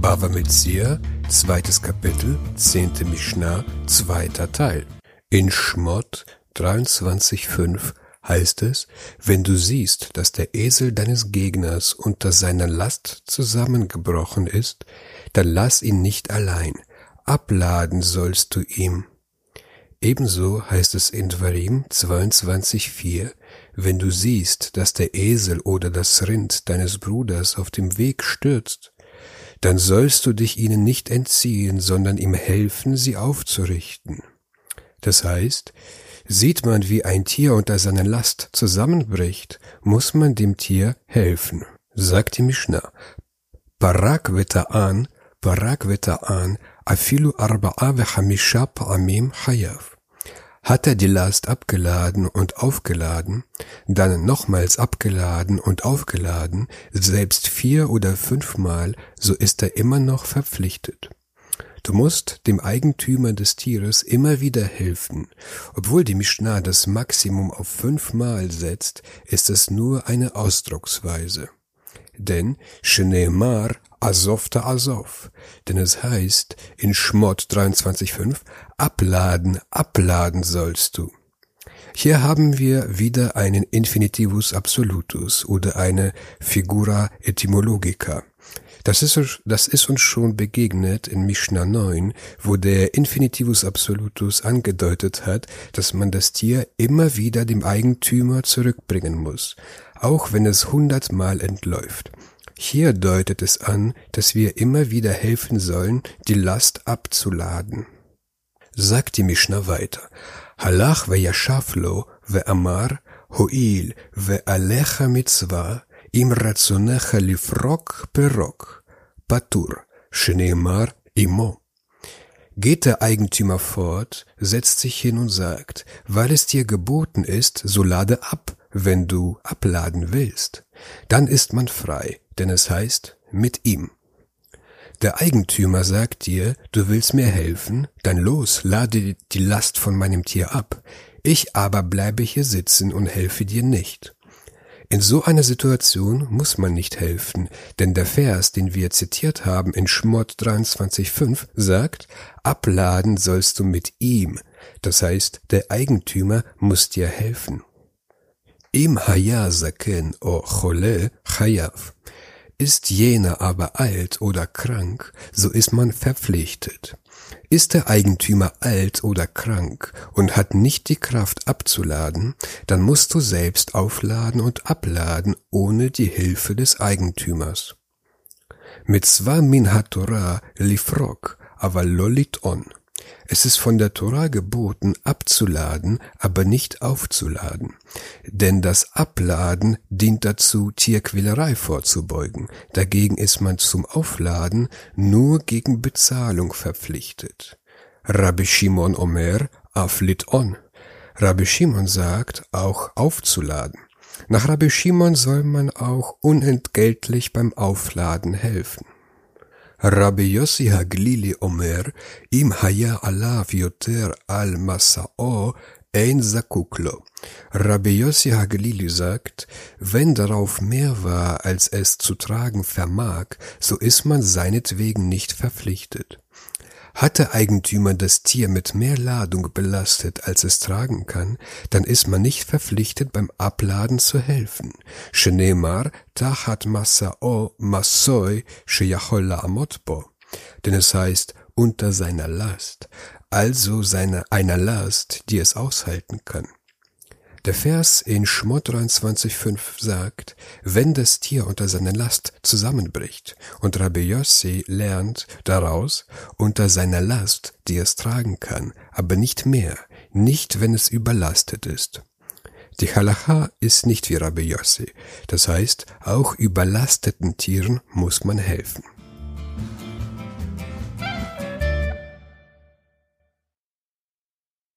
Bava Metzia, zweites Kapitel, zehnte Mishnah, zweiter Teil. In Schmott 23,5 heißt es, wenn du siehst, dass der Esel deines Gegners unter seiner Last zusammengebrochen ist, dann lass ihn nicht allein, abladen sollst du ihm. Ebenso heißt es in Dvarim 22,4, wenn du siehst, dass der Esel oder das Rind deines Bruders auf dem Weg stürzt, dann sollst du dich ihnen nicht entziehen, sondern ihm helfen, sie aufzurichten. Das heißt, sieht man, wie ein Tier unter seiner Last zusammenbricht, muss man dem Tier helfen. Sagt die Mishnah, Parak an, afilu arba'a vechamisha pa'amim chayav. Hat er die Last abgeladen und aufgeladen, dann nochmals abgeladen und aufgeladen, selbst vier oder fünfmal, so ist er immer noch verpflichtet. Du musst dem Eigentümer des Tieres immer wieder helfen. Obwohl die Mishnah das Maximum auf fünfmal setzt, ist es nur eine Ausdrucksweise. Denn Shneemar Azovta Azov. Denn es heißt in Schmott 23,5, abladen, abladen sollst du. Hier haben wir wieder einen Infinitivus absolutus oder eine Figura etymologica. Das ist, das ist uns schon begegnet in Mishnah 9, wo der Infinitivus absolutus angedeutet hat, dass man das Tier immer wieder dem Eigentümer zurückbringen muss, auch wenn es hundertmal entläuft. Hier deutet es an, dass wir immer wieder helfen sollen, die Last abzuladen. Sagt die Mishnah weiter. Halach ve'yashav lo ve'amar ho'il ve'alecha mitzvah im ratzonecha lifrok perok patur shneemar imo. Geht der Eigentümer fort, setzt sich hin und sagt, weil es dir geboten ist, so lade ab, wenn du abladen willst. Dann ist man frei, denn es heißt mit ihm. Der Eigentümer sagt dir, du willst mir helfen, dann los, lade die Last von meinem Tier ab. Ich aber bleibe hier sitzen und helfe dir nicht. In so einer Situation muss man nicht helfen, denn der Vers, den wir zitiert haben in Schmott 23,5 sagt, abladen sollst du mit ihm. Das heißt, der Eigentümer muss dir helfen. Im haya zaken o chole chayav. Ist jener aber alt oder krank, so ist man verpflichtet. Ist der Eigentümer alt oder krank und hat nicht die Kraft abzuladen, dann musst du selbst aufladen und abladen ohne die Hilfe des Eigentümers. Mitzvah min ha-Torah lifrok, aber lolit on. Es ist von der Tora geboten, abzuladen, aber nicht aufzuladen. Denn das Abladen dient dazu, Tierquälerei vorzubeugen. Dagegen ist man zum Aufladen nur gegen Bezahlung verpflichtet. Rabbi Shimon Omer aflit on. Rabbi Shimon sagt, auch aufzuladen. Nach Rabbi Shimon soll man auch unentgeltlich beim Aufladen helfen. רבי יוסי הגלילי אומר, אם היה עליו יותר על מסעו, ein Sakuklo. Rabbi Yossi Hagelili sagt, wenn darauf mehr war, als es zu tragen vermag, so ist man seinetwegen nicht verpflichtet. Hat der Eigentümer das Tier mit mehr Ladung belastet, als es tragen kann, dann ist man nicht verpflichtet, beim Abladen zu helfen. Shenemar tachat masao masoi sheyachol amotbo. Denn es heißt, unter seiner Last, also seiner einer Last, die es aushalten kann. Der Vers in Schmott 23,5 sagt, wenn das Tier unter seiner Last zusammenbricht, und Rabbi Yossi lernt daraus, unter seiner Last, die es tragen kann, aber nicht mehr, nicht wenn es überlastet ist. Die Halacha ist nicht wie Rabbi Yossi, das heißt, auch überlasteten Tieren muss man helfen.